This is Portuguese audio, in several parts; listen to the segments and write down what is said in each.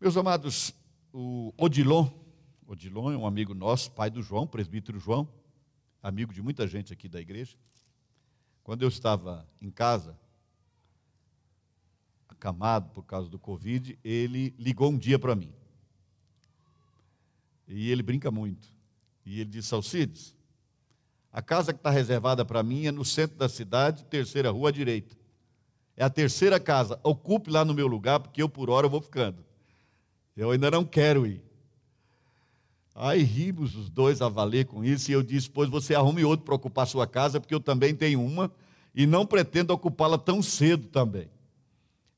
Meus amados, o Odilon, Odilon é um amigo nosso, pai do João, presbítero João, amigo de muita gente aqui da igreja. Quando eu estava em casa, acamado por causa do Covid, ele ligou um dia para mim. E ele brinca muito. E ele disse: Alcides, a casa que está reservada para mim é no centro da cidade, terceira rua à direita. É a terceira casa. Ocupe lá no meu lugar, porque eu por hora vou ficando. Eu ainda não quero ir. Aí rimos os dois a valer com isso, e eu disse: Pois você arrume outro para ocupar sua casa, porque eu também tenho uma, e não pretendo ocupá-la tão cedo também.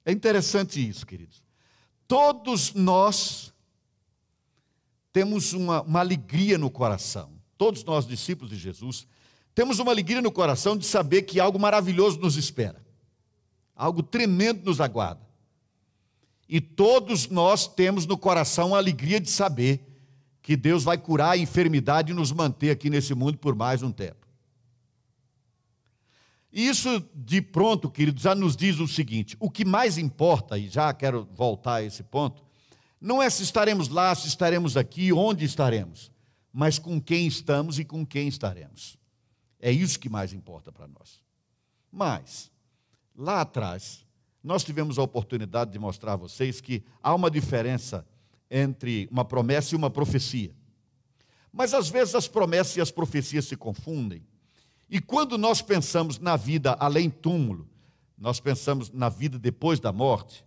É interessante isso, queridos. Todos nós temos uma, uma alegria no coração, todos nós, discípulos de Jesus, temos uma alegria no coração de saber que algo maravilhoso nos espera, algo tremendo nos aguarda. E todos nós temos no coração a alegria de saber que Deus vai curar a enfermidade e nos manter aqui nesse mundo por mais um tempo. E isso, de pronto, queridos, já nos diz o seguinte: o que mais importa, e já quero voltar a esse ponto, não é se estaremos lá, se estaremos aqui, onde estaremos, mas com quem estamos e com quem estaremos. É isso que mais importa para nós. Mas, lá atrás, nós tivemos a oportunidade de mostrar a vocês que há uma diferença entre uma promessa e uma profecia. Mas às vezes as promessas e as profecias se confundem. E quando nós pensamos na vida além túmulo, nós pensamos na vida depois da morte,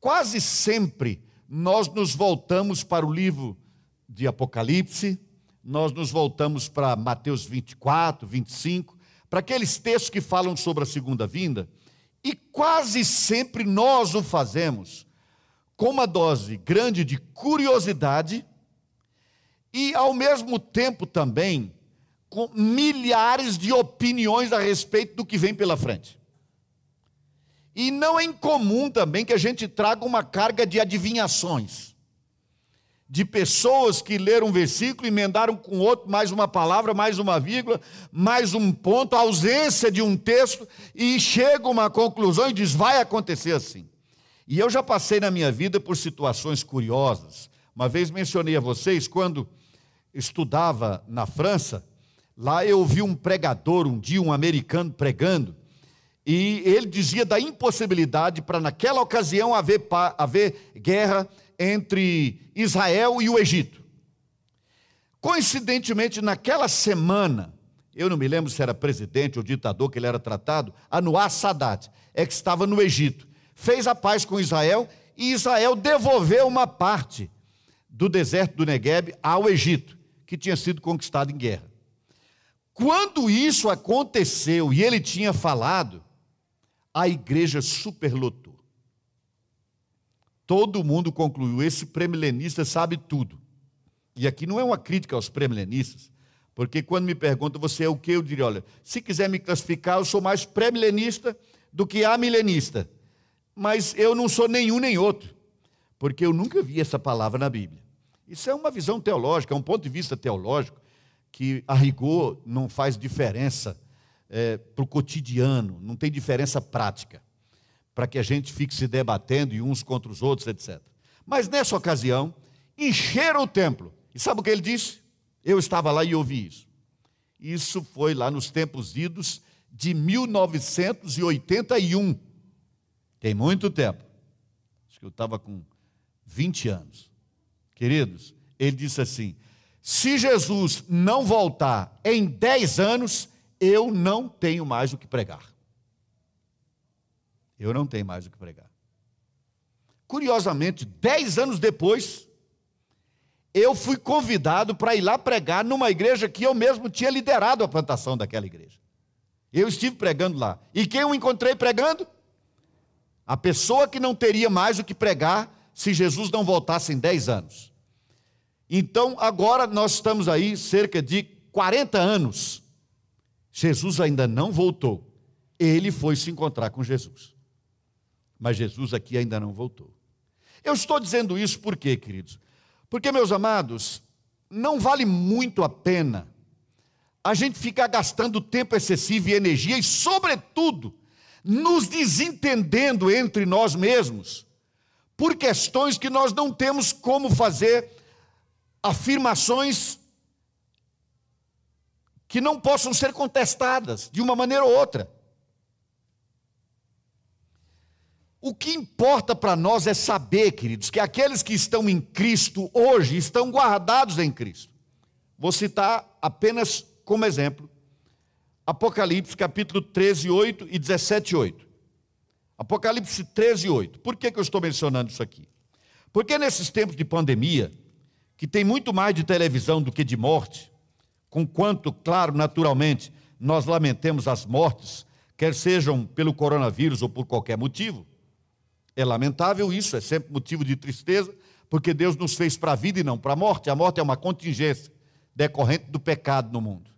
quase sempre nós nos voltamos para o livro de Apocalipse, nós nos voltamos para Mateus 24, 25, para aqueles textos que falam sobre a segunda vinda, e quase sempre nós o fazemos com uma dose grande de curiosidade e, ao mesmo tempo, também com milhares de opiniões a respeito do que vem pela frente. E não é incomum também que a gente traga uma carga de adivinhações, de pessoas que leram um versículo, emendaram com outro, mais uma palavra, mais uma vírgula, mais um ponto, ausência de um texto, e chega uma conclusão e diz: vai acontecer assim. E eu já passei na minha vida por situações curiosas. Uma vez mencionei a vocês, quando estudava na França, Lá eu ouvi um pregador um dia, um americano pregando, e ele dizia da impossibilidade para naquela ocasião haver, haver guerra entre Israel e o Egito. Coincidentemente, naquela semana, eu não me lembro se era presidente ou ditador que ele era tratado, Anuar Sadat, é que estava no Egito. Fez a paz com Israel e Israel devolveu uma parte do deserto do Negueb ao Egito, que tinha sido conquistado em guerra. Quando isso aconteceu e ele tinha falado, a igreja superlotou. Todo mundo concluiu: esse premilenista sabe tudo. E aqui não é uma crítica aos premilenistas, porque quando me perguntam você é o que, eu diria: olha, se quiser me classificar, eu sou mais premilenista do que amilenista. Mas eu não sou nenhum nem outro, porque eu nunca vi essa palavra na Bíblia. Isso é uma visão teológica, é um ponto de vista teológico que a rigor não faz diferença é, para o cotidiano, não tem diferença prática, para que a gente fique se debatendo e uns contra os outros, etc. Mas nessa ocasião, encheram o templo. E sabe o que ele disse? Eu estava lá e ouvi isso. Isso foi lá nos tempos idos de 1981. Tem muito tempo. Acho que eu estava com 20 anos. Queridos, ele disse assim: se Jesus não voltar em 10 anos, eu não tenho mais o que pregar. Eu não tenho mais o que pregar. Curiosamente, 10 anos depois, eu fui convidado para ir lá pregar numa igreja que eu mesmo tinha liderado a plantação daquela igreja. Eu estive pregando lá. E quem eu encontrei pregando? A pessoa que não teria mais o que pregar se Jesus não voltasse em 10 anos. Então, agora nós estamos aí cerca de 40 anos. Jesus ainda não voltou. Ele foi se encontrar com Jesus. Mas Jesus aqui ainda não voltou. Eu estou dizendo isso por quê, queridos? Porque, meus amados, não vale muito a pena a gente ficar gastando tempo excessivo e energia e, sobretudo, nos desentendendo entre nós mesmos por questões que nós não temos como fazer afirmações que não possam ser contestadas de uma maneira ou outra. O que importa para nós é saber, queridos, que aqueles que estão em Cristo hoje estão guardados em Cristo. Vou citar apenas como exemplo Apocalipse capítulo 13, 8 e 17, 8. Apocalipse 13, 8. Por que, que eu estou mencionando isso aqui? Porque nesses tempos de pandemia, que tem muito mais de televisão do que de morte, com quanto, claro, naturalmente, nós lamentemos as mortes, quer sejam pelo coronavírus ou por qualquer motivo, é lamentável isso, é sempre motivo de tristeza, porque Deus nos fez para a vida e não para a morte. A morte é uma contingência decorrente do pecado no mundo.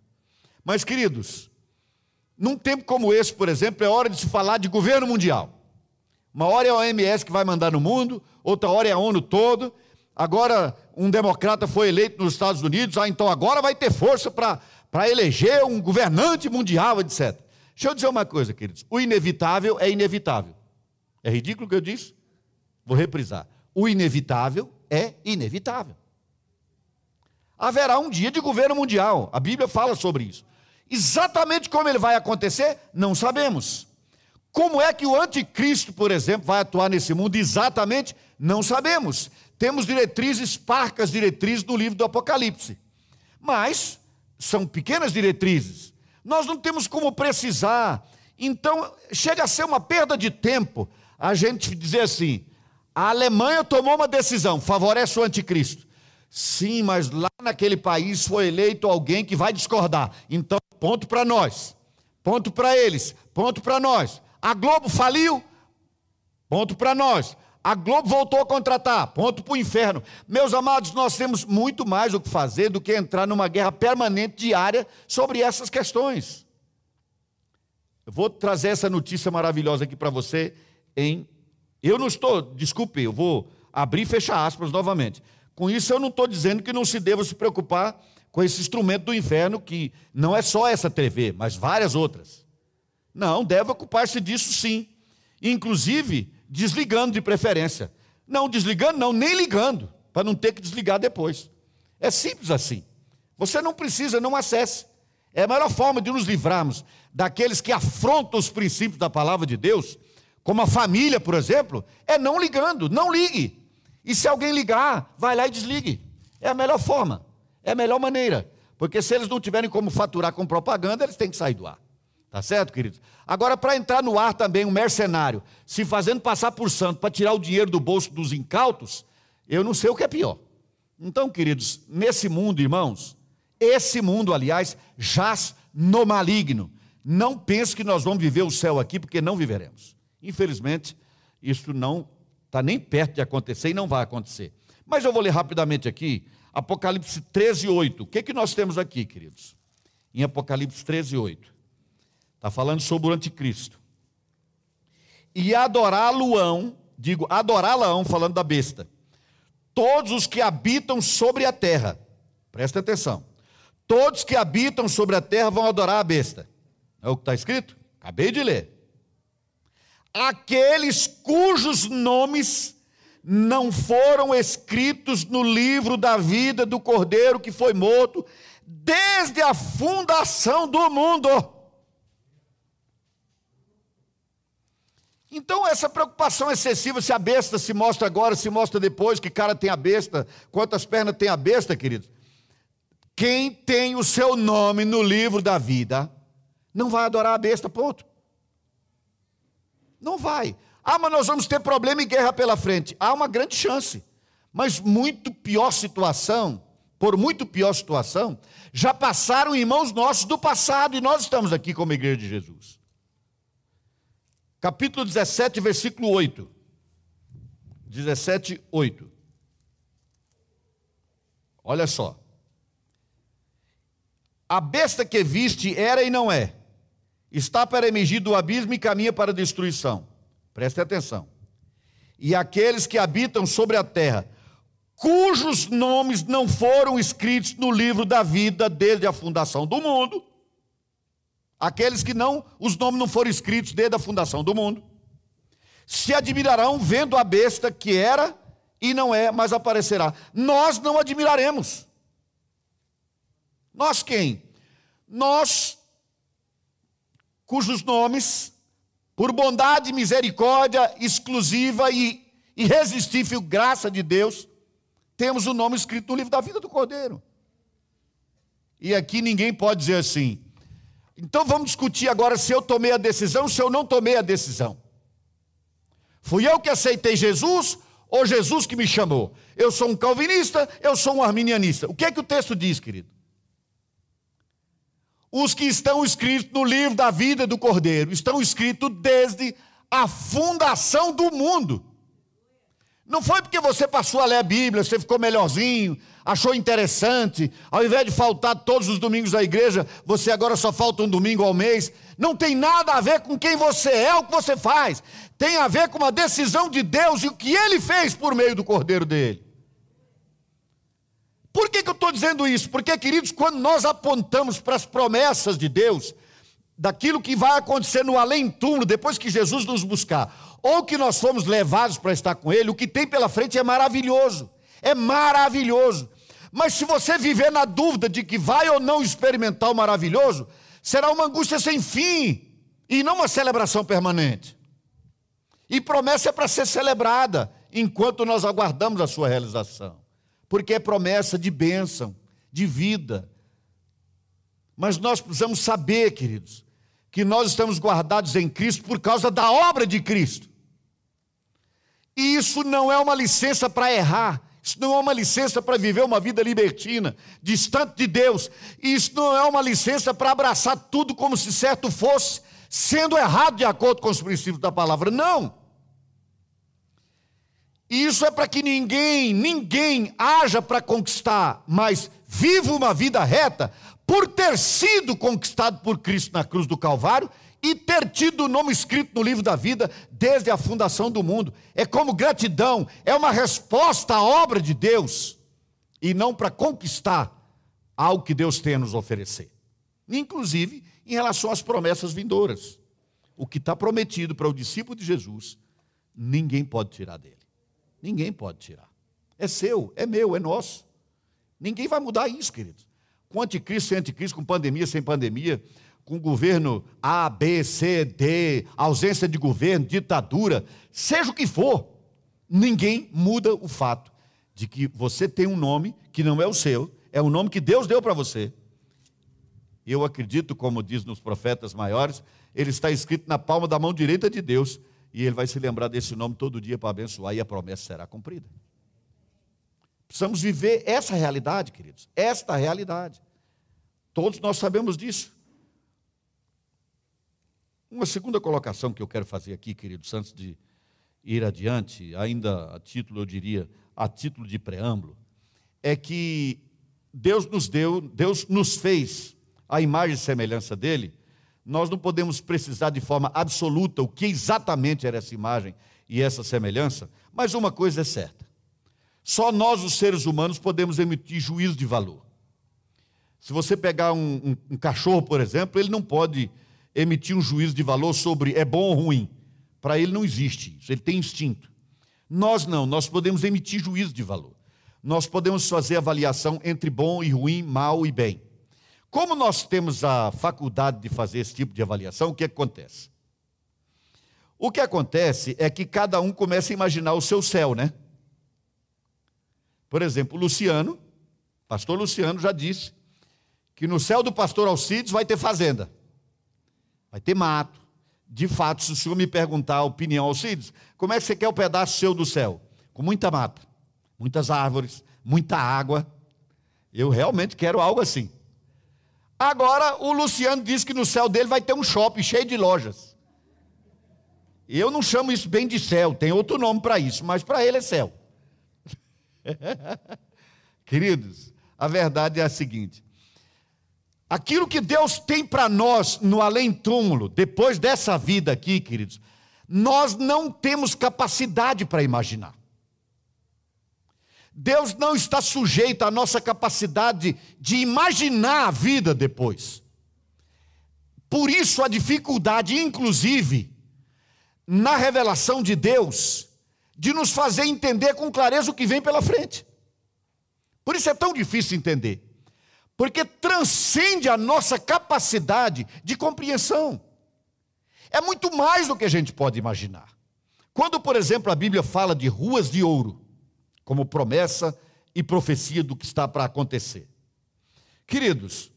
Mas, queridos, num tempo como esse, por exemplo, é hora de se falar de governo mundial. Uma hora é a OMS que vai mandar no mundo, outra hora é a ONU todo. Agora, um democrata foi eleito nos Estados Unidos, ah, então agora vai ter força para eleger um governante mundial, etc. Deixa eu dizer uma coisa, queridos: o inevitável é inevitável. É ridículo o que eu disse? Vou reprisar. O inevitável é inevitável. Haverá um dia de governo mundial. A Bíblia fala sobre isso. Exatamente como ele vai acontecer, não sabemos. Como é que o anticristo, por exemplo, vai atuar nesse mundo? Exatamente, não sabemos. Temos diretrizes, parcas diretrizes no livro do Apocalipse. Mas são pequenas diretrizes. Nós não temos como precisar. Então, chega a ser uma perda de tempo a gente dizer assim: a Alemanha tomou uma decisão, favorece o anticristo. Sim, mas lá naquele país foi eleito alguém que vai discordar. Então, ponto para nós. Ponto para eles. Ponto para nós. A Globo faliu. Ponto para nós. A Globo voltou a contratar. Ponto para o inferno. Meus amados, nós temos muito mais o que fazer do que entrar numa guerra permanente diária sobre essas questões. Eu vou trazer essa notícia maravilhosa aqui para você em. Eu não estou, desculpe, eu vou abrir e fechar aspas novamente. Com isso, eu não estou dizendo que não se deva se preocupar com esse instrumento do inferno, que não é só essa TV, mas várias outras. Não, deve ocupar-se disso sim. Inclusive, desligando de preferência. Não desligando, não, nem ligando, para não ter que desligar depois. É simples assim. Você não precisa, não acesse. É a melhor forma de nos livrarmos daqueles que afrontam os princípios da palavra de Deus, como a família, por exemplo, é não ligando, não ligue. E se alguém ligar, vai lá e desligue. É a melhor forma, é a melhor maneira. Porque se eles não tiverem como faturar com propaganda, eles têm que sair do ar. Tá certo, queridos? Agora, para entrar no ar também, um mercenário, se fazendo passar por santo para tirar o dinheiro do bolso dos incautos, eu não sei o que é pior. Então, queridos, nesse mundo, irmãos, esse mundo, aliás, jaz no maligno. Não pense que nós vamos viver o céu aqui, porque não viveremos. Infelizmente, isso não Está nem perto de acontecer e não vai acontecer. Mas eu vou ler rapidamente aqui, Apocalipse 13, 8. O que, que nós temos aqui, queridos? Em Apocalipse 13, 8. Está falando sobre o anticristo. E adorá-lo-ão, digo, adorá-lo-ão, falando da besta. Todos os que habitam sobre a terra. Presta atenção. Todos que habitam sobre a terra vão adorar a besta. É o que está escrito? Acabei de ler aqueles cujos nomes não foram escritos no livro da vida do cordeiro que foi morto desde a fundação do mundo. Então, essa preocupação excessiva, se a besta se mostra agora, se mostra depois, que cara tem a besta, quantas pernas tem a besta, queridos? Quem tem o seu nome no livro da vida, não vai adorar a besta, ponto. Não vai. Ah, mas nós vamos ter problema e guerra pela frente. Há uma grande chance. Mas muito pior situação, por muito pior situação, já passaram irmãos nossos do passado e nós estamos aqui como igreja de Jesus. Capítulo 17, versículo 8. 17, 8. Olha só. A besta que viste era e não é está para emergir do abismo e caminha para a destruição. Preste atenção. E aqueles que habitam sobre a terra, cujos nomes não foram escritos no livro da vida desde a fundação do mundo, aqueles que não, os nomes não foram escritos desde a fundação do mundo, se admirarão vendo a besta que era e não é, mas aparecerá. Nós não admiraremos. Nós quem? Nós, cujos nomes, por bondade misericórdia exclusiva e irresistível graça de Deus, temos o nome escrito no livro da vida do Cordeiro. E aqui ninguém pode dizer assim. Então vamos discutir agora se eu tomei a decisão, se eu não tomei a decisão. Fui eu que aceitei Jesus ou Jesus que me chamou? Eu sou um calvinista, eu sou um arminianista. O que é que o texto diz, querido? Os que estão escritos no livro da vida do Cordeiro estão escritos desde a fundação do mundo. Não foi porque você passou a ler a Bíblia, você ficou melhorzinho, achou interessante, ao invés de faltar todos os domingos à igreja, você agora só falta um domingo ao mês. Não tem nada a ver com quem você é, o que você faz. Tem a ver com uma decisão de Deus e o que ele fez por meio do cordeiro dele. Por que, que eu estou dizendo isso? Porque, queridos, quando nós apontamos para as promessas de Deus, daquilo que vai acontecer no além-túmulo, depois que Jesus nos buscar, ou que nós fomos levados para estar com Ele, o que tem pela frente é maravilhoso. É maravilhoso. Mas se você viver na dúvida de que vai ou não experimentar o maravilhoso, será uma angústia sem fim e não uma celebração permanente. E promessa é para ser celebrada enquanto nós aguardamos a sua realização, porque é promessa de bênção, de vida. Mas nós precisamos saber, queridos, que nós estamos guardados em Cristo por causa da obra de Cristo. E isso não é uma licença para errar, isso não é uma licença para viver uma vida libertina, distante de Deus. Isso não é uma licença para abraçar tudo como se certo fosse, sendo errado de acordo com os princípios da palavra. Não. Isso é para que ninguém, ninguém haja para conquistar, mas viva uma vida reta por ter sido conquistado por Cristo na cruz do Calvário e ter tido o nome escrito no livro da vida desde a fundação do mundo. É como gratidão, é uma resposta à obra de Deus e não para conquistar algo que Deus tem a nos oferecer. Inclusive em relação às promessas vindouras. O que está prometido para o discípulo de Jesus, ninguém pode tirar dele. Ninguém pode tirar. É seu, é meu, é nosso. Ninguém vai mudar isso, queridos. Com anticristo, sem anticristo, com pandemia, sem pandemia, com governo A, B, C, D, ausência de governo, ditadura, seja o que for, ninguém muda o fato de que você tem um nome que não é o seu, é o nome que Deus deu para você. Eu acredito, como diz nos profetas maiores, ele está escrito na palma da mão direita de Deus, e ele vai se lembrar desse nome todo dia para abençoar, e a promessa será cumprida. Precisamos viver essa realidade, queridos, esta realidade. Todos nós sabemos disso. Uma segunda colocação que eu quero fazer aqui, queridos, antes de ir adiante, ainda a título, eu diria, a título de preâmbulo, é que Deus nos deu, Deus nos fez a imagem e semelhança dele. Nós não podemos precisar de forma absoluta o que exatamente era essa imagem e essa semelhança, mas uma coisa é certa: só nós, os seres humanos, podemos emitir juízo de valor. Se você pegar um, um, um cachorro, por exemplo, ele não pode emitir um juízo de valor sobre é bom ou ruim. Para ele não existe isso, ele tem instinto. Nós não, nós podemos emitir juízo de valor. Nós podemos fazer avaliação entre bom e ruim, mal e bem. Como nós temos a faculdade de fazer esse tipo de avaliação, o que acontece? O que acontece é que cada um começa a imaginar o seu céu, né? Por exemplo, Luciano, pastor Luciano já disse que no céu do pastor Alcides vai ter fazenda vai ter mato. De fato, se o senhor me perguntar a opinião, Alcides, como é que você quer o pedaço seu do céu? Com muita mata, muitas árvores, muita água. Eu realmente quero algo assim. Agora, o Luciano diz que no céu dele vai ter um shopping cheio de lojas. Eu não chamo isso bem de céu, tem outro nome para isso, mas para ele é céu. Queridos, a verdade é a seguinte: Aquilo que Deus tem para nós no além-túmulo, depois dessa vida aqui, queridos, nós não temos capacidade para imaginar. Deus não está sujeito à nossa capacidade de imaginar a vida depois. Por isso a dificuldade, inclusive, na revelação de Deus, de nos fazer entender com clareza o que vem pela frente. Por isso é tão difícil entender, porque transcende a nossa capacidade de compreensão. É muito mais do que a gente pode imaginar. Quando, por exemplo, a Bíblia fala de ruas de ouro, como promessa e profecia do que está para acontecer. Queridos,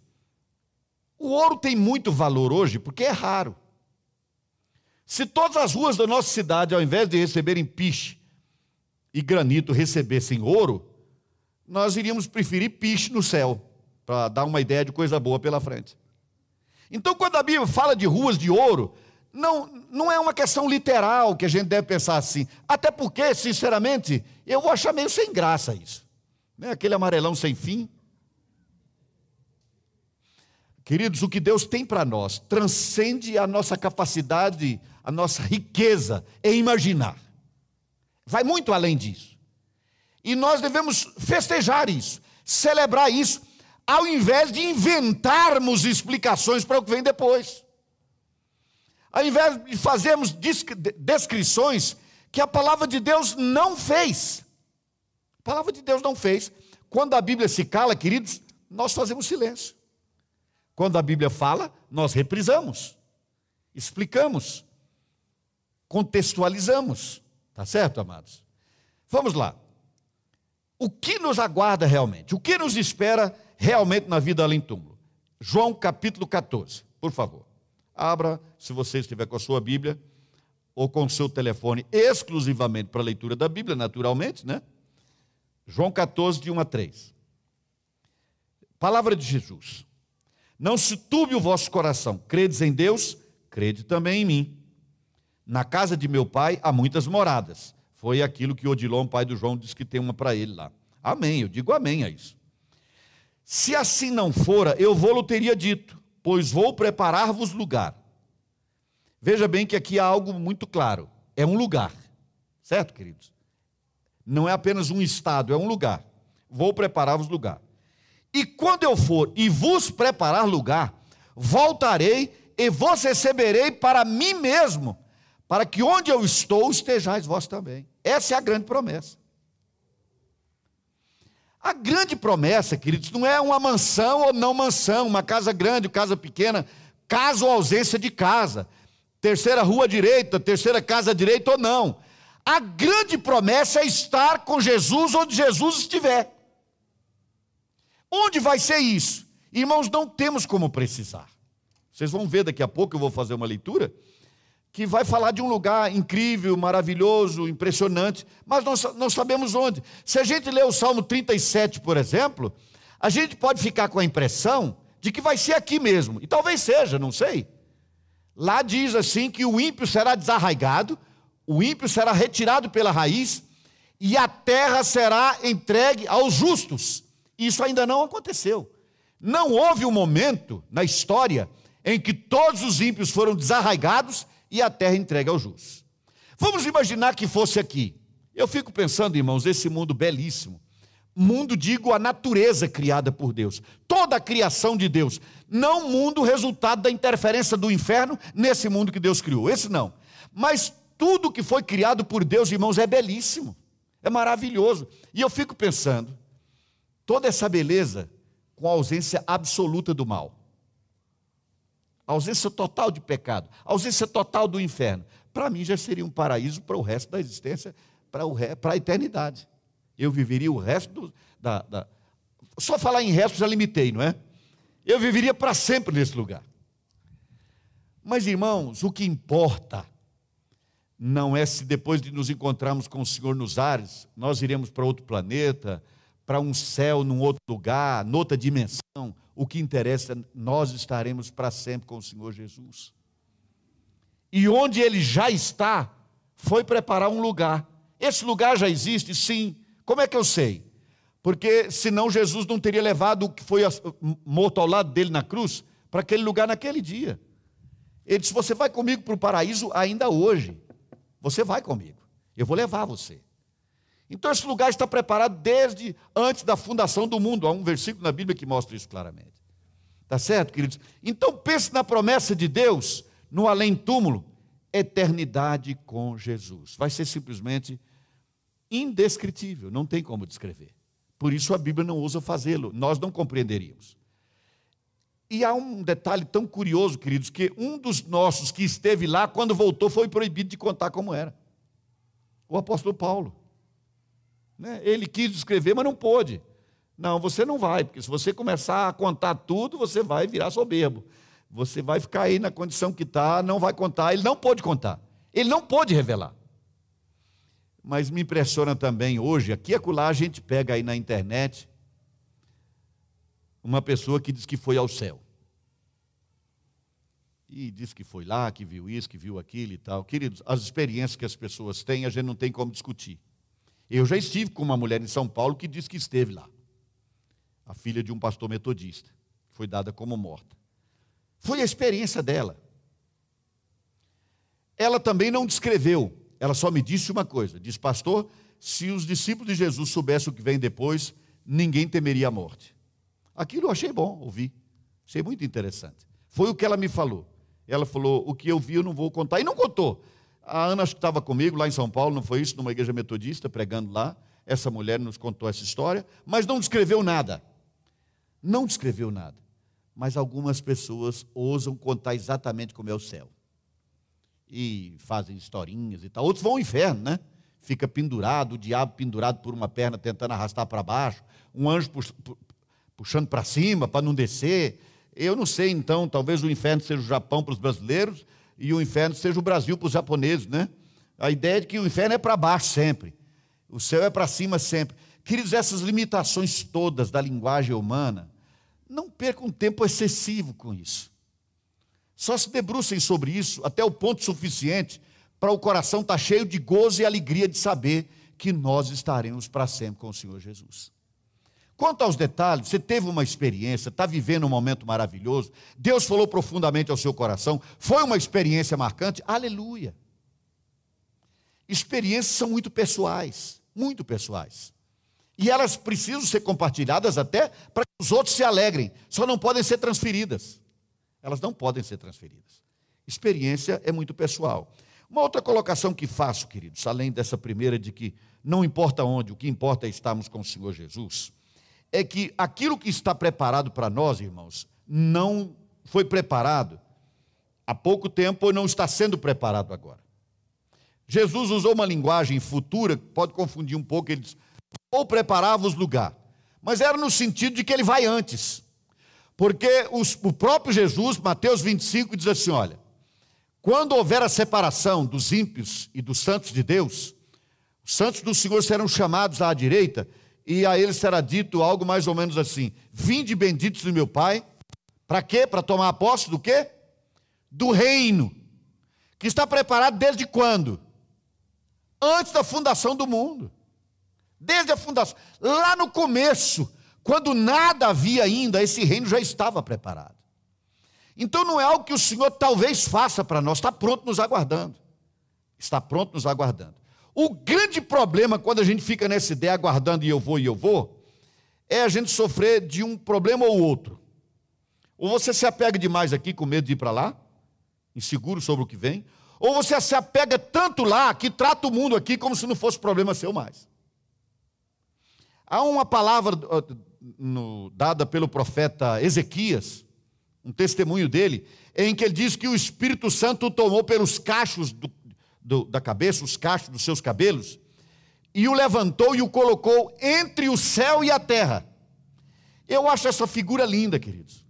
o ouro tem muito valor hoje porque é raro. Se todas as ruas da nossa cidade, ao invés de receberem piche e granito, recebessem ouro, nós iríamos preferir piche no céu, para dar uma ideia de coisa boa pela frente. Então, quando a Bíblia fala de ruas de ouro, não, não é uma questão literal que a gente deve pensar assim. Até porque, sinceramente, eu vou achar meio sem graça isso. Né? Aquele amarelão sem fim. Queridos, o que Deus tem para nós transcende a nossa capacidade, a nossa riqueza em imaginar. Vai muito além disso. E nós devemos festejar isso, celebrar isso, ao invés de inventarmos explicações para o que vem depois. Ao invés de fazermos descrições que a palavra de Deus não fez. A palavra de Deus não fez. Quando a Bíblia se cala, queridos, nós fazemos silêncio. Quando a Bíblia fala, nós reprisamos, explicamos, contextualizamos. Tá certo, amados? Vamos lá. O que nos aguarda realmente? O que nos espera realmente na vida além túmulo? João capítulo 14, por favor. Abra, se você estiver com a sua Bíblia, ou com o seu telefone exclusivamente para a leitura da Bíblia, naturalmente, né? João 14, de 1 a 3. Palavra de Jesus. Não se turbe o vosso coração. Credes em Deus, crede também em mim. Na casa de meu pai há muitas moradas. Foi aquilo que Odilon, pai do João, disse que tem uma para ele lá. Amém, eu digo amém a isso. Se assim não fora, eu vou-lo teria dito pois vou preparar-vos lugar. Veja bem que aqui há algo muito claro: é um lugar, certo, queridos? Não é apenas um estado, é um lugar. Vou preparar-vos lugar. E quando eu for e vos preparar lugar, voltarei e vos receberei para mim mesmo, para que onde eu estou estejais vós também. Essa é a grande promessa. A grande promessa, queridos, não é uma mansão ou não mansão, uma casa grande casa pequena, casa ou ausência de casa, terceira rua direita, terceira casa direita ou não. A grande promessa é estar com Jesus onde Jesus estiver. Onde vai ser isso? Irmãos, não temos como precisar. Vocês vão ver daqui a pouco, eu vou fazer uma leitura que vai falar de um lugar incrível, maravilhoso, impressionante, mas nós não sabemos onde. Se a gente ler o Salmo 37, por exemplo, a gente pode ficar com a impressão de que vai ser aqui mesmo, e talvez seja, não sei. Lá diz assim que o ímpio será desarraigado, o ímpio será retirado pela raiz, e a terra será entregue aos justos. Isso ainda não aconteceu. Não houve um momento na história em que todos os ímpios foram desarraigados e a terra entregue aos justos. Vamos imaginar que fosse aqui. Eu fico pensando, irmãos, esse mundo belíssimo. Mundo, digo, a natureza criada por Deus. Toda a criação de Deus. Não mundo resultado da interferência do inferno nesse mundo que Deus criou. Esse não. Mas tudo que foi criado por Deus, irmãos, é belíssimo. É maravilhoso. E eu fico pensando, toda essa beleza com a ausência absoluta do mal ausência total de pecado, ausência total do inferno. Para mim já seria um paraíso para o resto da existência, para, o, para a eternidade. Eu viveria o resto da, da. Só falar em resto já limitei, não é? Eu viveria para sempre nesse lugar. Mas, irmãos, o que importa não é se depois de nos encontrarmos com o Senhor nos ares, nós iremos para outro planeta, para um céu num outro lugar, noutra dimensão o que interessa, nós estaremos para sempre com o Senhor Jesus. E onde ele já está, foi preparar um lugar. Esse lugar já existe? Sim. Como é que eu sei? Porque senão Jesus não teria levado o que foi morto ao lado dele na cruz para aquele lugar naquele dia. Ele disse: Você vai comigo para o paraíso ainda hoje. Você vai comigo. Eu vou levar você. Então esse lugar está preparado desde antes da fundação do mundo. Há um versículo na Bíblia que mostra isso claramente. Tá certo, queridos? Então pense na promessa de Deus no além-túmulo eternidade com Jesus. Vai ser simplesmente indescritível, não tem como descrever. Por isso a Bíblia não usa fazê-lo, nós não compreenderíamos. E há um detalhe tão curioso, queridos, que um dos nossos que esteve lá, quando voltou, foi proibido de contar como era. O apóstolo Paulo. Né? Ele quis descrever, mas não pôde. Não, você não vai, porque se você começar a contar tudo, você vai virar soberbo. Você vai ficar aí na condição que está, não vai contar. Ele não pôde contar. Ele não pôde revelar. Mas me impressiona também hoje, aqui e acolá a gente pega aí na internet uma pessoa que diz que foi ao céu. E diz que foi lá, que viu isso, que viu aquilo e tal. Queridos, as experiências que as pessoas têm, a gente não tem como discutir. Eu já estive com uma mulher em São Paulo que disse que esteve lá. A filha de um pastor metodista. Foi dada como morta. Foi a experiência dela. Ela também não descreveu, ela só me disse uma coisa: diz, pastor, se os discípulos de Jesus soubessem o que vem depois, ninguém temeria a morte. Aquilo eu achei bom ouvir. Achei muito interessante. Foi o que ela me falou. Ela falou: o que eu vi eu não vou contar. E não contou. A Ana estava comigo lá em São Paulo, não foi isso? Numa igreja metodista, pregando lá. Essa mulher nos contou essa história, mas não descreveu nada. Não descreveu nada. Mas algumas pessoas ousam contar exatamente como é o céu. E fazem historinhas e tal. Outros vão ao inferno, né? Fica pendurado, o diabo pendurado por uma perna tentando arrastar para baixo, um anjo puxando para cima para não descer. Eu não sei, então, talvez o inferno seja o Japão para os brasileiros e o inferno seja o Brasil para os japoneses, né? A ideia é de que o inferno é para baixo sempre, o céu é para cima sempre. Queridos, essas limitações todas da linguagem humana, não percam tempo excessivo com isso. Só se debrucem sobre isso até o ponto suficiente para o coração estar tá cheio de gozo e alegria de saber que nós estaremos para sempre com o Senhor Jesus. Quanto aos detalhes, você teve uma experiência, está vivendo um momento maravilhoso, Deus falou profundamente ao seu coração, foi uma experiência marcante, aleluia. Experiências são muito pessoais, muito pessoais. E elas precisam ser compartilhadas até para que os outros se alegrem, só não podem ser transferidas. Elas não podem ser transferidas. Experiência é muito pessoal. Uma outra colocação que faço, queridos, além dessa primeira de que não importa onde, o que importa é estarmos com o Senhor Jesus é que aquilo que está preparado para nós, irmãos, não foi preparado há pouco tempo ou não está sendo preparado agora. Jesus usou uma linguagem futura, pode confundir um pouco, ele diz, ou preparava-os lugar, mas era no sentido de que ele vai antes. Porque os, o próprio Jesus, Mateus 25, diz assim: olha, quando houver a separação dos ímpios e dos santos de Deus, os santos do Senhor serão chamados à direita e a ele será dito algo mais ou menos assim: Vinde benditos do meu Pai, para quê? Para tomar posse do quê? Do reino, que está preparado desde quando? Antes da fundação do mundo. Desde a fundação, lá no começo, quando nada havia ainda, esse reino já estava preparado. Então não é algo que o Senhor talvez faça para nós, está pronto nos aguardando. Está pronto nos aguardando. O grande problema quando a gente fica nessa ideia aguardando e eu vou e eu vou, é a gente sofrer de um problema ou outro. Ou você se apega demais aqui com medo de ir para lá, inseguro sobre o que vem, ou você se apega tanto lá que trata o mundo aqui como se não fosse problema seu mais. Há uma palavra no, dada pelo profeta Ezequias, um testemunho dele, em que ele diz que o Espírito Santo tomou pelos cachos do, do, da cabeça, os cachos dos seus cabelos, e o levantou e o colocou entre o céu e a terra. Eu acho essa figura linda, queridos,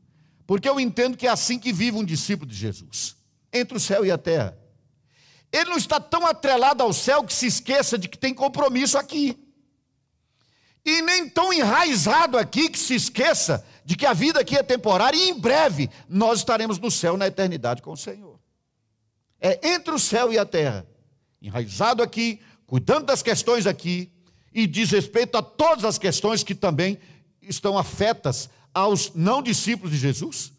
porque eu entendo que é assim que vive um discípulo de Jesus, entre o céu e a terra. Ele não está tão atrelado ao céu que se esqueça de que tem compromisso aqui. E nem tão enraizado aqui que se esqueça de que a vida aqui é temporária e em breve nós estaremos no céu na eternidade com o Senhor é entre o céu e a terra, enraizado aqui, cuidando das questões aqui, e diz respeito a todas as questões que também estão afetas aos não discípulos de Jesus.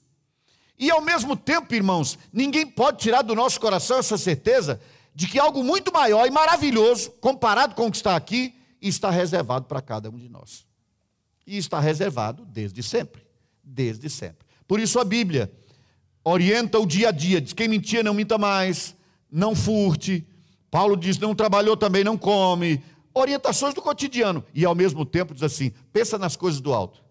E ao mesmo tempo, irmãos, ninguém pode tirar do nosso coração essa certeza de que algo muito maior e maravilhoso, comparado com o que está aqui, está reservado para cada um de nós. E está reservado desde sempre. Desde sempre. Por isso a Bíblia orienta o dia a dia, diz quem mentia não minta mais, não furte. Paulo diz: não trabalhou também, não come. Orientações do cotidiano. E ao mesmo tempo diz assim: pensa nas coisas do alto.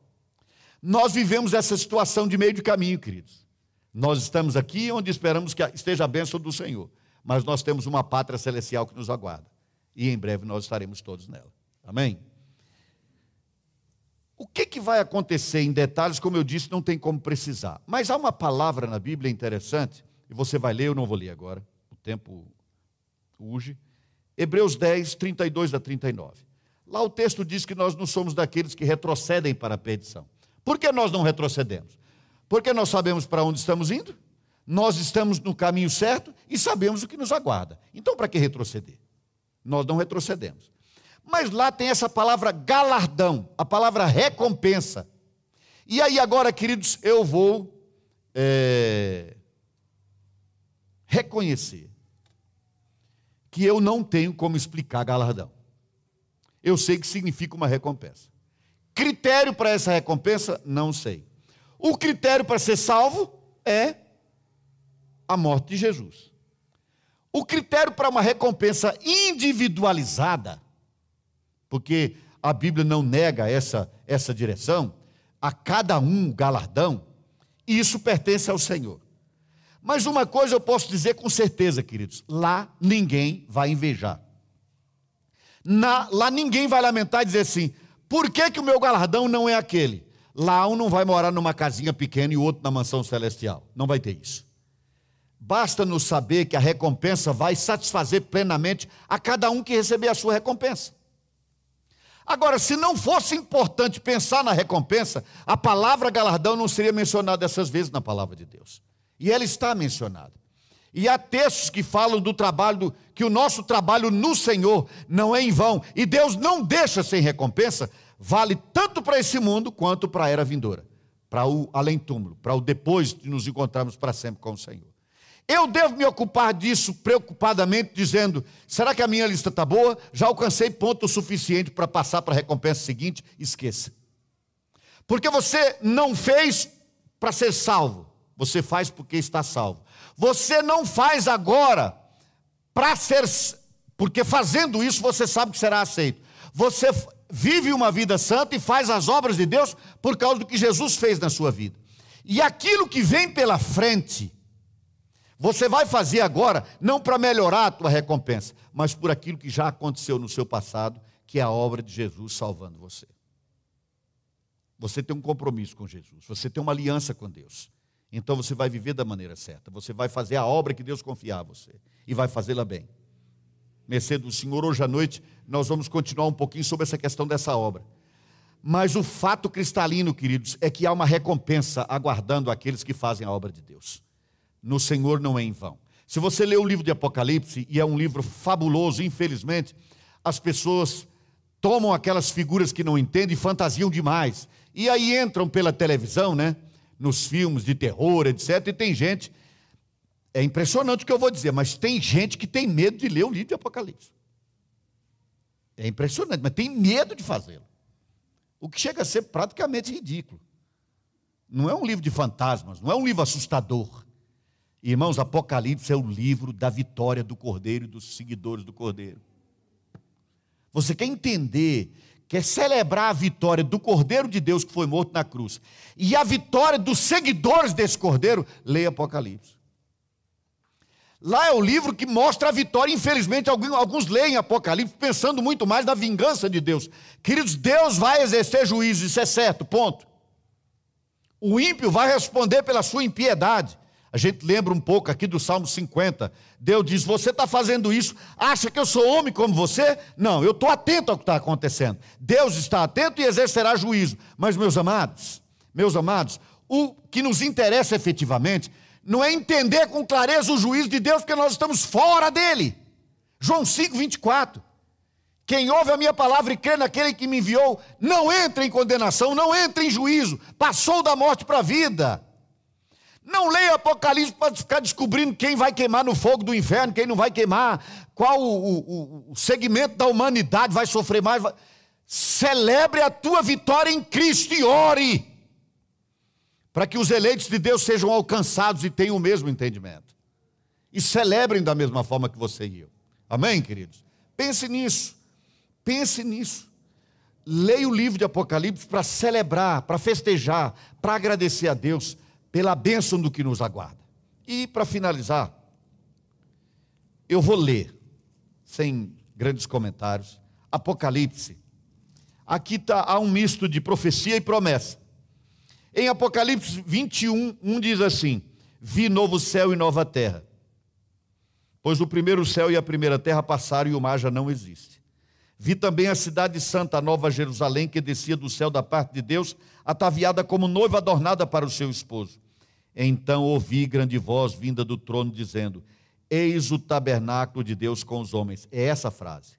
Nós vivemos essa situação de meio de caminho, queridos. Nós estamos aqui onde esperamos que esteja a bênção do Senhor. Mas nós temos uma pátria celestial que nos aguarda. E em breve nós estaremos todos nela. Amém? O que, que vai acontecer em detalhes, como eu disse, não tem como precisar. Mas há uma palavra na Bíblia interessante, e você vai ler, eu não vou ler agora, o tempo urge. Hebreus 10, 32 a 39. Lá o texto diz que nós não somos daqueles que retrocedem para a perdição. Por que nós não retrocedemos? Porque nós sabemos para onde estamos indo, nós estamos no caminho certo e sabemos o que nos aguarda. Então, para que retroceder? Nós não retrocedemos. Mas lá tem essa palavra galardão, a palavra recompensa. E aí, agora, queridos, eu vou é, reconhecer que eu não tenho como explicar galardão. Eu sei que significa uma recompensa. Critério para essa recompensa? Não sei. O critério para ser salvo é a morte de Jesus. O critério para uma recompensa individualizada porque a Bíblia não nega essa, essa direção, a cada um galardão, e isso pertence ao Senhor. Mas uma coisa eu posso dizer com certeza, queridos: lá ninguém vai invejar. Na, lá ninguém vai lamentar e dizer assim: por que, que o meu galardão não é aquele? Lá um não vai morar numa casinha pequena e o outro na mansão celestial. Não vai ter isso. Basta nos saber que a recompensa vai satisfazer plenamente a cada um que receber a sua recompensa. Agora, se não fosse importante pensar na recompensa, a palavra galardão não seria mencionada dessas vezes na palavra de Deus. E ela está mencionada. E há textos que falam do trabalho, que o nosso trabalho no Senhor não é em vão, e Deus não deixa sem recompensa, vale tanto para esse mundo quanto para a era vindoura, para o além-túmulo, para o depois de nos encontrarmos para sempre com o Senhor. Eu devo me ocupar disso preocupadamente, dizendo: será que a minha lista está boa? Já alcancei ponto suficiente para passar para a recompensa seguinte? Esqueça. Porque você não fez para ser salvo, você faz porque está salvo. Você não faz agora para ser, porque fazendo isso você sabe que será aceito. Você vive uma vida santa e faz as obras de Deus por causa do que Jesus fez na sua vida. E aquilo que vem pela frente, você vai fazer agora, não para melhorar a tua recompensa, mas por aquilo que já aconteceu no seu passado, que é a obra de Jesus salvando você. Você tem um compromisso com Jesus, você tem uma aliança com Deus. Então você vai viver da maneira certa, você vai fazer a obra que Deus confiar a você e vai fazê-la bem. Mercê do Senhor, hoje à noite nós vamos continuar um pouquinho sobre essa questão dessa obra. Mas o fato cristalino, queridos, é que há uma recompensa aguardando aqueles que fazem a obra de Deus no Senhor não é em vão. Se você lê o livro de Apocalipse, e é um livro fabuloso, infelizmente, as pessoas tomam aquelas figuras que não entendem e fantasiam demais. E aí entram pela televisão, né? Nos filmes de terror, etc. E tem gente. É impressionante o que eu vou dizer, mas tem gente que tem medo de ler o livro de Apocalipse. É impressionante, mas tem medo de fazê-lo. O que chega a ser praticamente ridículo. Não é um livro de fantasmas, não é um livro assustador. Irmãos, Apocalipse é o livro da vitória do Cordeiro e dos seguidores do Cordeiro. Você quer entender, quer celebrar a vitória do Cordeiro de Deus que foi morto na cruz e a vitória dos seguidores desse Cordeiro, leia Apocalipse. Lá é o livro que mostra a vitória. Infelizmente, alguns leem Apocalipse pensando muito mais na vingança de Deus. Queridos, Deus vai exercer juízo, isso é certo, ponto. O ímpio vai responder pela sua impiedade. A gente lembra um pouco aqui do Salmo 50. Deus diz: Você está fazendo isso, acha que eu sou homem como você? Não, eu estou atento ao que está acontecendo. Deus está atento e exercerá juízo. Mas, meus amados, meus amados, o que nos interessa efetivamente não é entender com clareza o juízo de Deus, porque nós estamos fora dele. João 5, 24. Quem ouve a minha palavra e crê naquele que me enviou, não entra em condenação, não entra em juízo, passou da morte para a vida. Não leia Apocalipse para ficar descobrindo quem vai queimar no fogo do inferno, quem não vai queimar, qual o, o, o segmento da humanidade vai sofrer mais. Vai... Celebre a tua vitória em Cristo e ore, para que os eleitos de Deus sejam alcançados e tenham o mesmo entendimento. e celebrem da mesma forma que você e eu. Amém, queridos? Pense nisso. Pense nisso. Leia o livro de Apocalipse para celebrar, para festejar, para agradecer a Deus pela bênção do que nos aguarda. E para finalizar, eu vou ler, sem grandes comentários, Apocalipse. Aqui tá, há um misto de profecia e promessa. Em Apocalipse 21, 1 diz assim: Vi novo céu e nova terra. Pois o primeiro céu e a primeira terra passaram e o mar já não existe. Vi também a cidade santa, nova Jerusalém, que descia do céu da parte de Deus, ataviada como noiva adornada para o seu esposo. Então ouvi grande voz vinda do trono dizendo: Eis o tabernáculo de Deus com os homens. É essa a frase.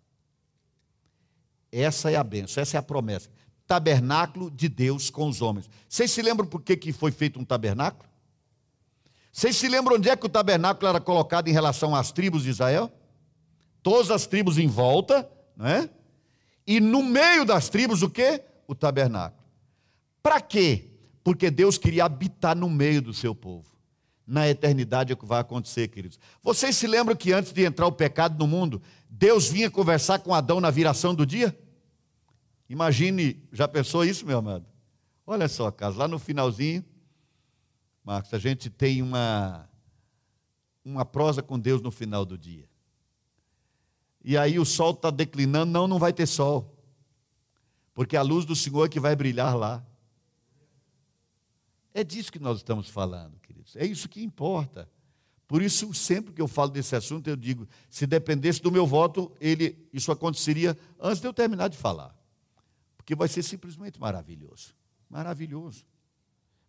Essa é a benção, essa é a promessa. Tabernáculo de Deus com os homens. Vocês se lembram por que, que foi feito um tabernáculo? Vocês se lembram onde é que o tabernáculo era colocado em relação às tribos de Israel? Todas as tribos em volta, não é? E no meio das tribos o que? O tabernáculo. Para quê? Porque Deus queria habitar no meio do seu povo. Na eternidade é o que vai acontecer, queridos. Vocês se lembram que antes de entrar o pecado no mundo, Deus vinha conversar com Adão na viração do dia? Imagine, já pensou isso, meu amado? Olha só, caso lá no finalzinho, Marcos, a gente tem uma, uma prosa com Deus no final do dia. E aí o sol está declinando, não, não vai ter sol. Porque a luz do Senhor é que vai brilhar lá. É disso que nós estamos falando, queridos. É isso que importa. Por isso, sempre que eu falo desse assunto, eu digo: se dependesse do meu voto, ele, isso aconteceria antes de eu terminar de falar porque vai ser simplesmente maravilhoso. Maravilhoso.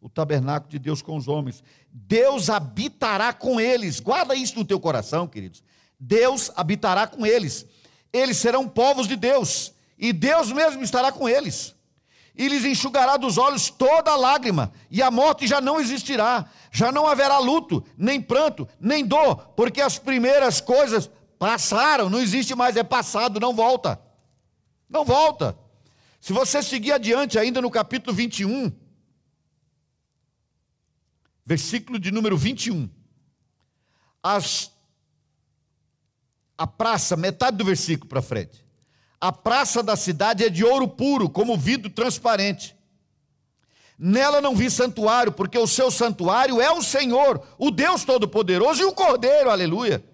O tabernáculo de Deus com os homens. Deus habitará com eles. Guarda isso no teu coração, queridos. Deus habitará com eles. Eles serão povos de Deus, e Deus mesmo estará com eles. E lhes enxugará dos olhos toda lágrima, e a morte já não existirá. Já não haverá luto, nem pranto, nem dor, porque as primeiras coisas passaram, não existe mais, é passado, não volta. Não volta. Se você seguir adiante, ainda no capítulo 21, versículo de número 21, as, a praça, metade do versículo para frente, a praça da cidade é de ouro puro, como vidro transparente. Nela não vi santuário, porque o seu santuário é o Senhor, o Deus Todo-Poderoso e o Cordeiro, aleluia.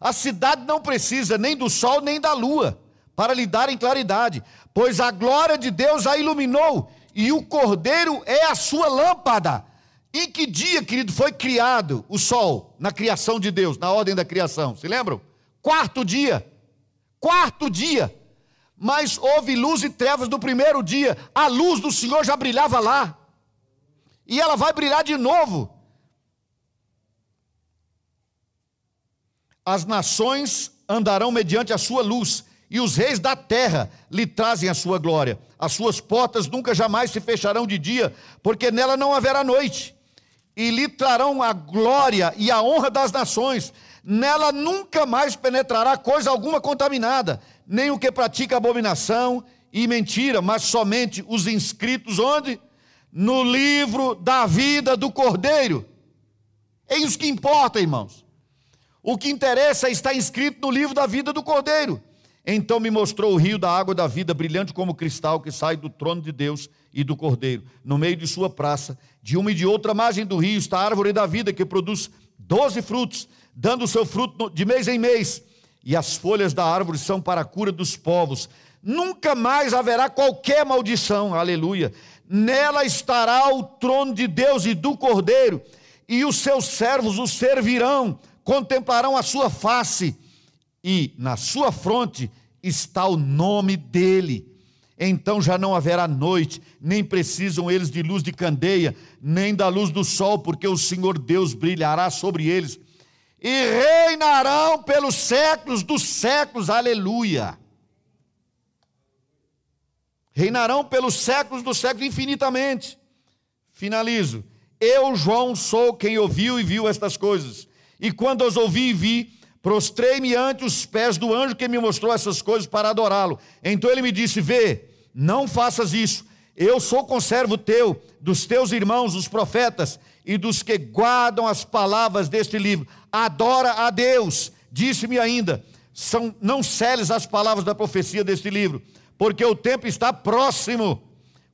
A cidade não precisa nem do sol nem da lua para lhe darem claridade, pois a glória de Deus a iluminou, e o cordeiro é a sua lâmpada. Em que dia, querido, foi criado o sol na criação de Deus, na ordem da criação? Se lembram? Quarto dia. Quarto dia. Mas houve luz e trevas no primeiro dia. A luz do Senhor já brilhava lá. E ela vai brilhar de novo. As nações andarão mediante a sua luz, e os reis da terra lhe trazem a sua glória. As suas portas nunca jamais se fecharão de dia, porque nela não haverá noite. E lhe trarão a glória e a honra das nações. Nela nunca mais penetrará coisa alguma contaminada, nem o que pratica abominação e mentira, mas somente os inscritos onde? No livro da vida do Cordeiro. É isso que importa, irmãos. O que interessa é estar inscrito no livro da vida do Cordeiro. Então me mostrou o rio da água da vida, brilhante como cristal, que sai do trono de Deus e do Cordeiro. No meio de sua praça, de uma e de outra margem do rio, está a árvore da vida, que produz doze frutos, dando o seu fruto de mês em mês. E as folhas da árvore são para a cura dos povos. Nunca mais haverá qualquer maldição, aleluia. Nela estará o trono de Deus e do Cordeiro, e os seus servos o servirão, contemplarão a sua face e na sua fronte está o nome dele. Então já não haverá noite, nem precisam eles de luz de candeia, nem da luz do sol, porque o Senhor Deus brilhará sobre eles e reinarão pelos séculos dos séculos. Aleluia. Reinarão pelos séculos dos séculos infinitamente. Finalizo. Eu, João, sou quem ouviu e viu estas coisas. E quando as ouvi e vi, Prostrei-me ante os pés do anjo que me mostrou essas coisas para adorá-lo. Então ele me disse: Vê, não faças isso. Eu sou conservo teu, dos teus irmãos, os profetas, e dos que guardam as palavras deste livro. Adora a Deus. Disse-me ainda: são, não celes as palavras da profecia deste livro, porque o tempo está próximo.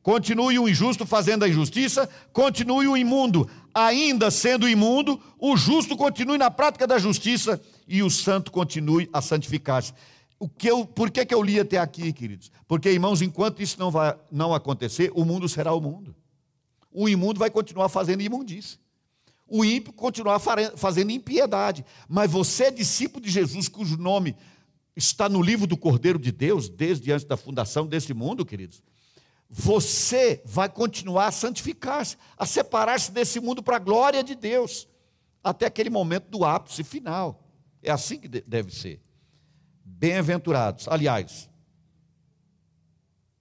Continue o injusto fazendo a injustiça, continue o imundo, ainda sendo imundo, o justo continue na prática da justiça e o santo continue a santificar-se. O que eu, por que, que eu li até aqui, queridos? Porque, irmãos, enquanto isso não vai não acontecer, o mundo será o mundo. O imundo vai continuar fazendo imundície. O ímpio continuar fazendo impiedade. Mas você é discípulo de Jesus, cujo nome está no livro do Cordeiro de Deus, desde antes da fundação desse mundo, queridos. Você vai continuar a santificar-se, a separar-se desse mundo para a glória de Deus, até aquele momento do ápice final. É assim que deve ser. Bem-aventurados. Aliás,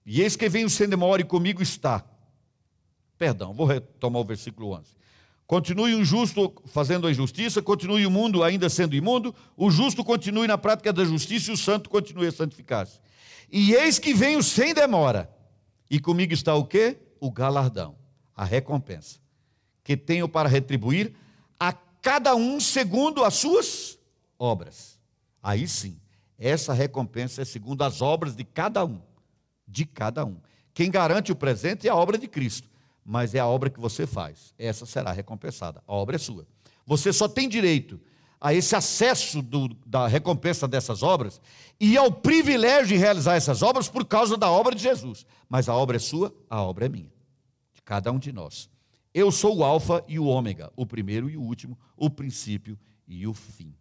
e eis que vem o sem demora e comigo está. Perdão, vou retomar o versículo 11. Continue o justo fazendo a injustiça, continue o mundo ainda sendo imundo, o justo continue na prática da justiça e o santo continue a santificar-se. E eis que venho sem demora. E comigo está o quê? O galardão, a recompensa, que tenho para retribuir a cada um segundo as suas obras. Aí sim, essa recompensa é segundo as obras de cada um, de cada um. Quem garante o presente é a obra de Cristo mas é a obra que você faz. Essa será recompensada. A obra é sua. Você só tem direito a esse acesso do, da recompensa dessas obras e ao privilégio de realizar essas obras por causa da obra de Jesus. Mas a obra é sua, a obra é minha, de cada um de nós. Eu sou o Alfa e o Ômega, o primeiro e o último, o princípio e o fim.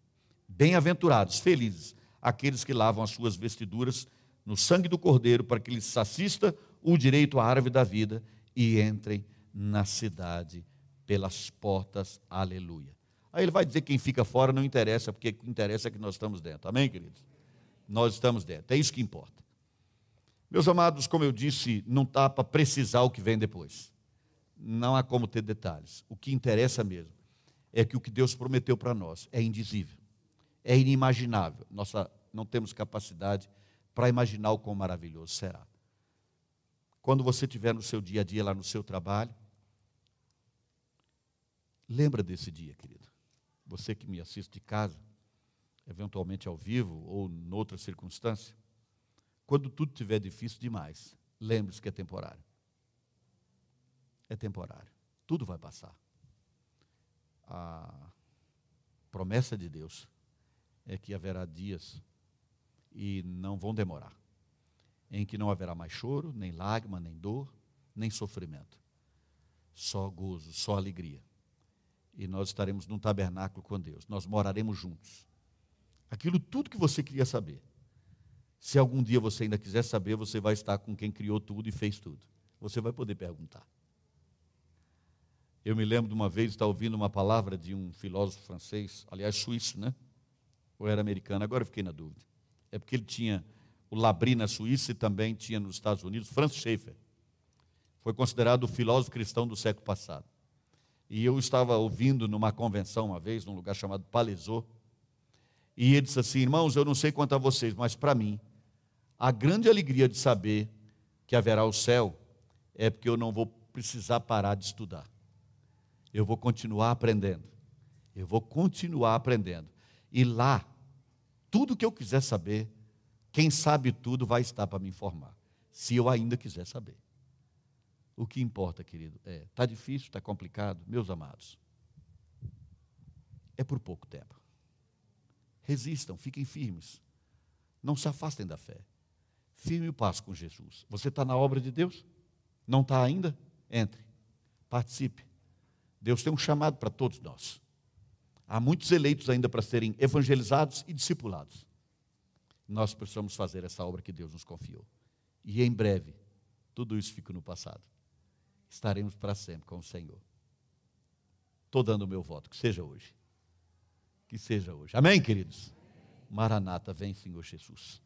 Bem-aventurados, felizes, aqueles que lavam as suas vestiduras no sangue do Cordeiro, para que lhes assista o direito à árvore da vida e entrem na cidade pelas portas. Aleluia. Aí ele vai dizer que quem fica fora não interessa, porque o que interessa é que nós estamos dentro. Amém, queridos? Nós estamos dentro. É isso que importa. Meus amados, como eu disse, não está para precisar o que vem depois. Não há como ter detalhes. O que interessa mesmo é que o que Deus prometeu para nós é indizível, é inimaginável. Nossa, não temos capacidade para imaginar o quão maravilhoso será. Quando você estiver no seu dia a dia, lá no seu trabalho, lembra desse dia, querido. Você que me assiste de casa, eventualmente ao vivo ou em outra circunstância, quando tudo estiver difícil demais, lembre-se que é temporário. É temporário. Tudo vai passar. A promessa de Deus é que haverá dias e não vão demorar em que não haverá mais choro, nem lágrima, nem dor, nem sofrimento. Só gozo, só alegria. E nós estaremos num tabernáculo com Deus. Nós moraremos juntos. Aquilo tudo que você queria saber. Se algum dia você ainda quiser saber, você vai estar com quem criou tudo e fez tudo. Você vai poder perguntar. Eu me lembro de uma vez estar ouvindo uma palavra de um filósofo francês, aliás, suíço, né? Ou era americano, agora fiquei na dúvida. É porque ele tinha o Labri na Suíça e também tinha nos Estados Unidos, Franz Schaeffer. Foi considerado o filósofo cristão do século passado. E eu estava ouvindo numa convenção uma vez, num lugar chamado Palesô, e ele disse assim: Irmãos, eu não sei quanto a vocês, mas para mim, a grande alegria de saber que haverá o céu é porque eu não vou precisar parar de estudar. Eu vou continuar aprendendo. Eu vou continuar aprendendo. E lá, tudo que eu quiser saber, quem sabe tudo vai estar para me informar, se eu ainda quiser saber. O que importa, querido, é, está difícil, está complicado, meus amados. É por pouco tempo. Resistam, fiquem firmes. Não se afastem da fé. Firme o passo com Jesus. Você está na obra de Deus? Não está ainda? Entre, participe. Deus tem um chamado para todos nós. Há muitos eleitos ainda para serem evangelizados e discipulados nós precisamos fazer essa obra que Deus nos confiou. E em breve, tudo isso fica no passado. Estaremos para sempre com o Senhor. Estou dando o meu voto, que seja hoje. Que seja hoje. Amém, queridos? Maranata, vem, Senhor Jesus.